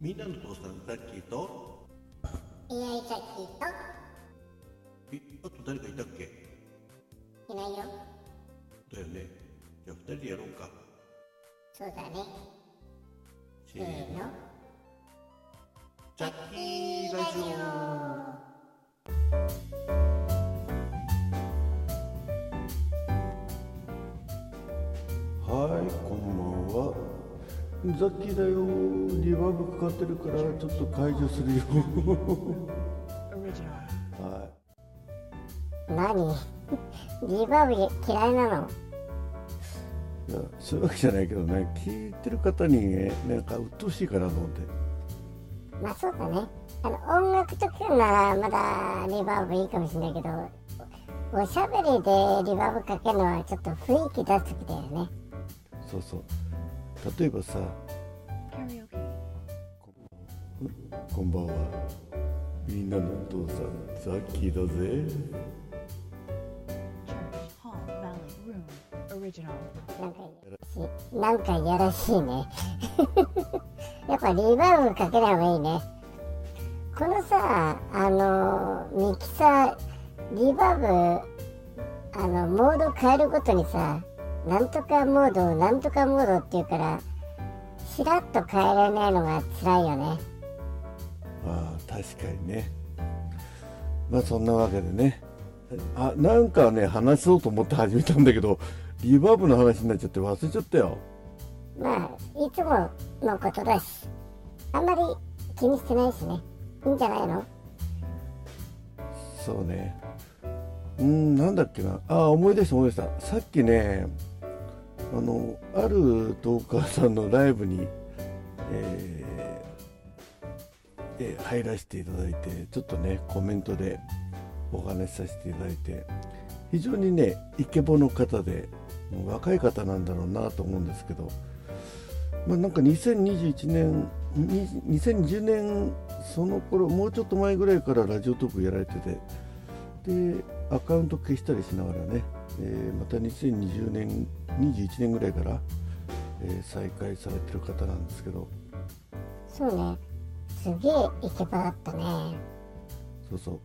みんなの父さんザッキーといやいさきとえあと誰かいたっけ？いないよ。だよね。じゃあ二人でやろうか。そうだね。せーの。せーのザッキーラジオザッキーだよ。リバーブかかってるからちょっと解除するよ.はい。何？リバーブ嫌いなの？いやそういうわけじゃないけどね。聞いてる方にねなんか鬱陶しいかなと思って。まあそうだね。あの音楽とかならまだリバーブいいかもしれないけどおしゃべりでリバーブかけるのはちょっと雰囲気出す時だよね。そうそう例えばさこんばんは。みんなのお父さんザッキーだぜ。なんかいやらしいね。やっぱリバーブかけない方がいいね。このさあのミキサーリバーブあのモード変えるごとにさなんとかモードなんとかモードっていうからしらっと変えられないのが辛いよね。ああ確かにね。まあそんなわけでね。あなんかね話そうと思って始めたんだけどリバーブの話になっちゃって忘れちゃったよ。まあいつものことだしあんまり気にしてないしね。いいんじゃないの？そうね。うんなんだっけな。ああ思い出した思い出した。さっきねあのあるトーカーさんのライブに、えーえー入らせていただいてちょっとねコメントでお話しさせていただいて非常にねイケボの方で若い方なんだろうなと思うんですけどまあなんか2021年2010年その頃もうちょっと前ぐらいからラジオトークやられててでアカウント消したりしながらね、えーまた2020年21年ぐらいから、えー再開されてる方なんですけど。そうねすげえイケボだったね。そうそう。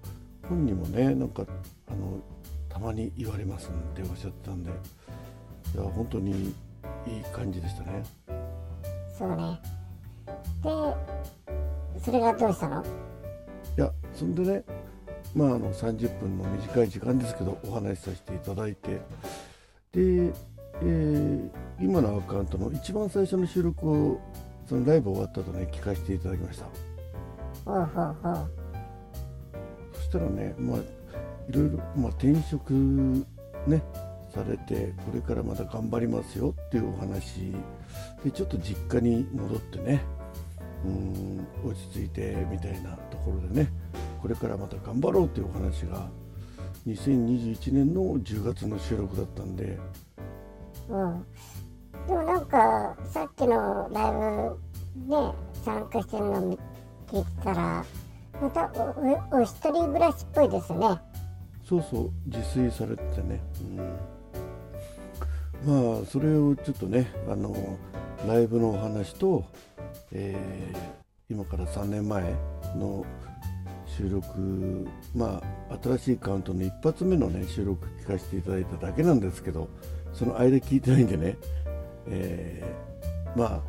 本人もねなんかあのたまに言われますっておっしゃってたんで。いや本当にいい感じでしたね。そうね。でそれがどうしたの？いやそんでねまああの30分の短い時間ですけどお話しさせていただいて。で、えー今のアカウントの一番最初の収録をそのライブ終わった後ね聞かせていただきました。そしたらねまあいろいろ、まあ、転職ねされてこれからまた頑張りますよっていうお話。でちょっと実家に戻ってねうん落ち着いてみたいなところでねこれからまた頑張ろうっていうお話が2021年の10月の収録だったんで。うん。でもなんかさっきのライブね参加してるの聞いてたらまたおおお一人暮らしっぽいですね。そうそう自炊されててね、うん、まあそれをちょっとねあのライブのお話と、えー今から3年前の収録まあ新しいカウントの一発目のね収録聞かせていただいただけなんですけどその間聞いてないんでね、えーまあ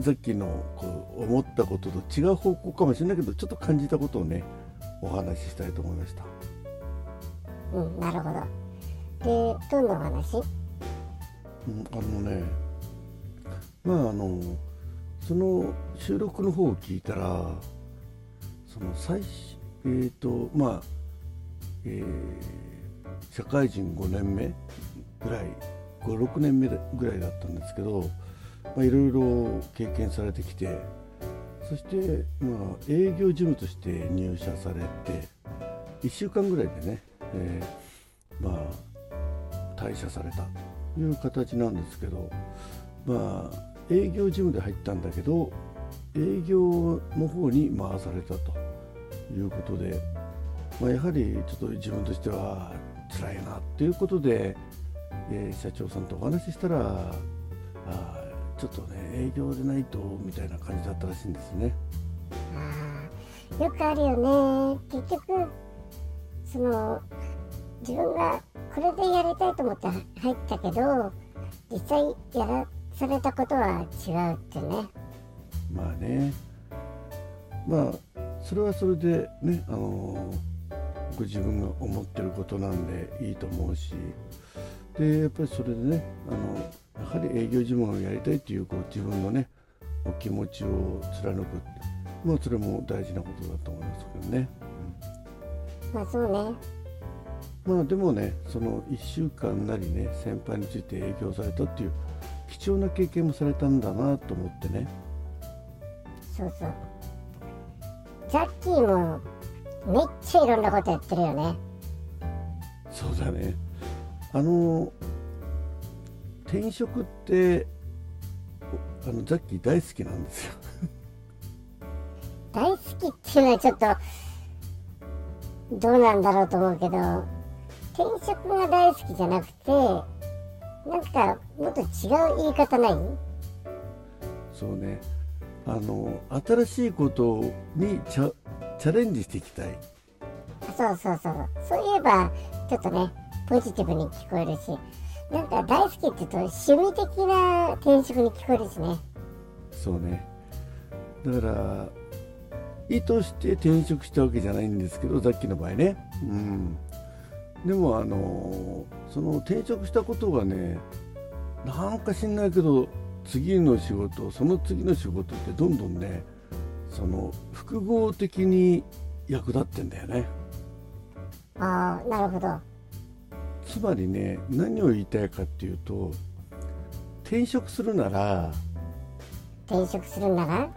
さっきのこう思ったことと違う方向かもしれないけどちょっと感じたことをねお話ししたいと思いました。うんなるほどでどんなお話？うんあのねまああのその収録の方を聞いたらその最初えっ、とまあ、えー社会人5年目ぐらい56年目ぐらいだったんですけど、まあ、いろいろ経験されてきてそして、まあ、営業事務として入社されて1週間ぐらいでね、えーまあ退社されたという形なんですけどまあ営業事務で入ったんだけど営業の方に回されたということで、まあ、やはりちょっと自分としては辛いなっていうことで、えー社長さんとお話ししたらあちょっとね営業でないとみたいな感じだったらしいんですね。あよくあるよね。結局その自分がこれでやりたいと思って入ったけど実際やらされたことは違うってね。まあね。まあそれはそれでねあのご自分が思ってることなんでいいと思うし。でやっぱりそれでねあのやはり営業事務をやりたいっていうこう自分のねお気持ちを貫く。まあそれも大事なことだと思いますけどね。まあそうね。まあでもねその1週間なりね先輩について営業されたっていう貴重な経験もされたんだなと思ってねそうそう。ザッキーもめっちゃいろんなことやってるよね。そうだね。あの転職っておあのザッキー大好きなんですよ。大好きっていうのはちょっとどうなんだろうと思うけど転職が大好きじゃなくてなんかもっと違う言い方ない？そうねあの新しいことにチャチャレンジしていきたい。そうそうそう。そういえばちょっとねポジティブに聞こえるしなんか大好きって言うと趣味的な転職に聞こえるしね。そうね。だから意図して転職したわけじゃないんですけどさっきの場合ね。うん。でもあのその転職したことがねなんか知んないけど次の仕事その次の仕事ってどんどんねその複合的に役立ってんだよね。ああなるほど。つまりね何を言いたいかっていうと転職するなら転職するな。ら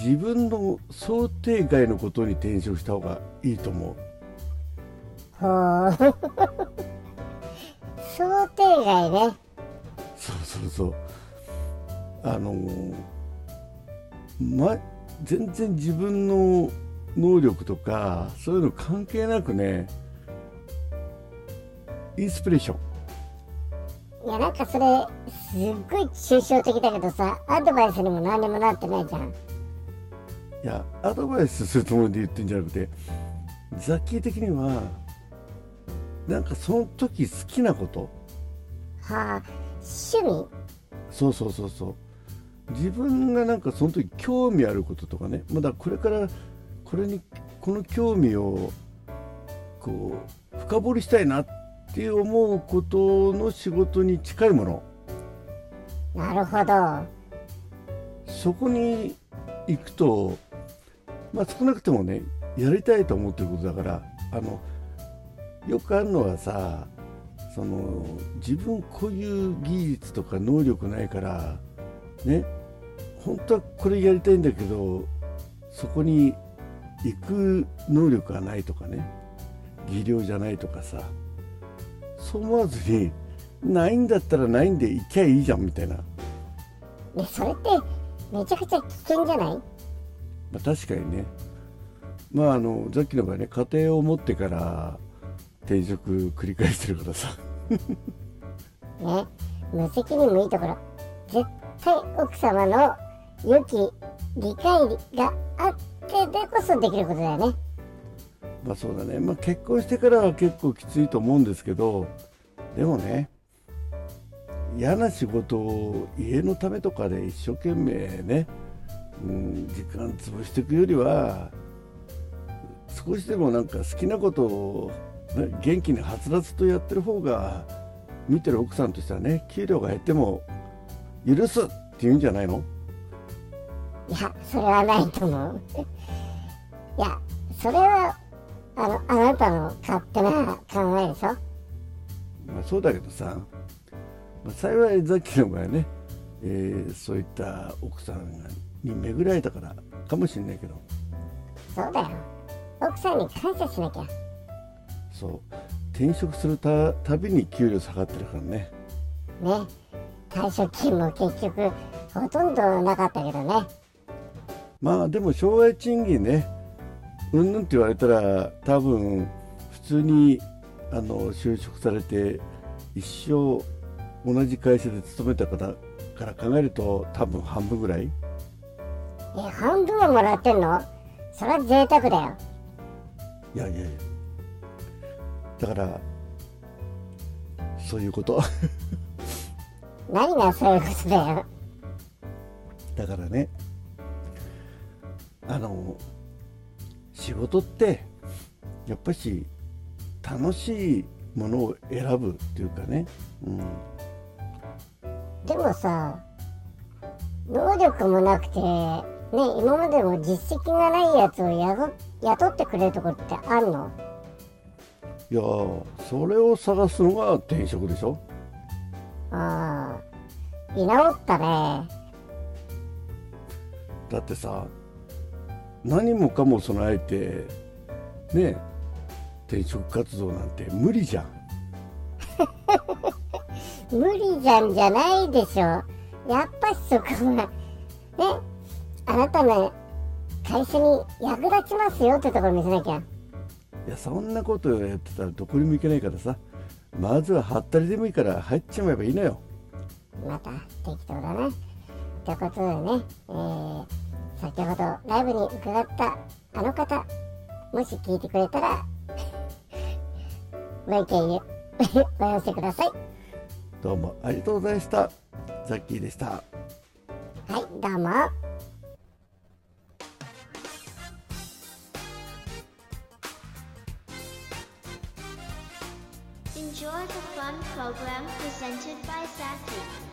自分の想定外のことに転職した方がいいと思う。ほう 想定外ねそうそうそうあのま全然自分の能力とかそういうの関係なくねインスピレーション。いやなんかそれすっごい抽象的だけどさアドバイスにも何にもなってないじゃん。いやアドバイスするつもりで言ってんじゃなくてザッキー的にはなんかその時好きなことはあ趣味？そうそうそうそう。自分がなんかその時興味あることとかねまだこれからこれにこの興味をこう深掘りしたいなって思うことの仕事に近いもの。なるほど。そこに行くとまあ少なくともねやりたいと思ってることだからあのよくあるのはさその自分こういう技術とか能力ないからね本当はこれやりたいんだけどそこに行く能力がないとかね技量じゃないとかさそう思わずにないんだったらないんで行きゃいいじゃんみたいな、まねそれってめちゃくちゃ危険じゃない？あ、確かにね。まああのさっきの場合ね家庭を持ってから転職繰り返してるからさ ね無責任もいいところ。絶対奥様の良き理解があってでこそできることだよね。まあそうだね、まあ、結婚してからは結構きついと思うんですけどでもね嫌な仕事を家のためとかで一生懸命ね、うん、時間潰していくよりは少しでもなんか好きなことを、元気にはつらつとやってる方が見てる奥さんとしてはね給料が減っても許すって言うんじゃないの？いやそれはないと思う。いやそれはあのあなたの勝手な考えでしょ？まあ、そうだけどさ、まあ、幸いさっきの場合ね、えーそういった奥さんがに巡られたからかもしれないけど。そうだよ。奥さんに感謝しなきゃそう。転職するたたびに給料下がってるからね。ね。退職金も結局ほとんどなかったけどね。まあでも障害賃金ねうんぬんって言われたら多分普通にあの就職されて一生同じ会社で勤めた方から考えると多分半分ぐらい。え半分はもらってんの？それは贅沢だよ。いやいやいやだからそういうこと。何がそういうことだよ。だからねあの仕事ってやっぱし楽しいものを選ぶっていうかね、うん、でもさ能力もなくてね今までも実績がないやつを雇雇ってくれるところってあるの？いやーそれを探すのが転職でしょ？ああ居直ったね。だってさ何もかも備えてね転職活動なんて無理じゃん。無理じゃんじゃないでしょ。やっぱしそこはねあなたの会社に役立ちますよってところ見せなきゃいやそんなことやってたらどこにも行けないからさ。まずははったりでもいいから入っちまえばいいのよ。また適当だねということでね、えー先ほどライブに伺ったあの方もし聞いてくれたら ご意見 ご寄せください。どうもありがとうございました。ザッキーでした。はいどうも fun program presented by Zaki.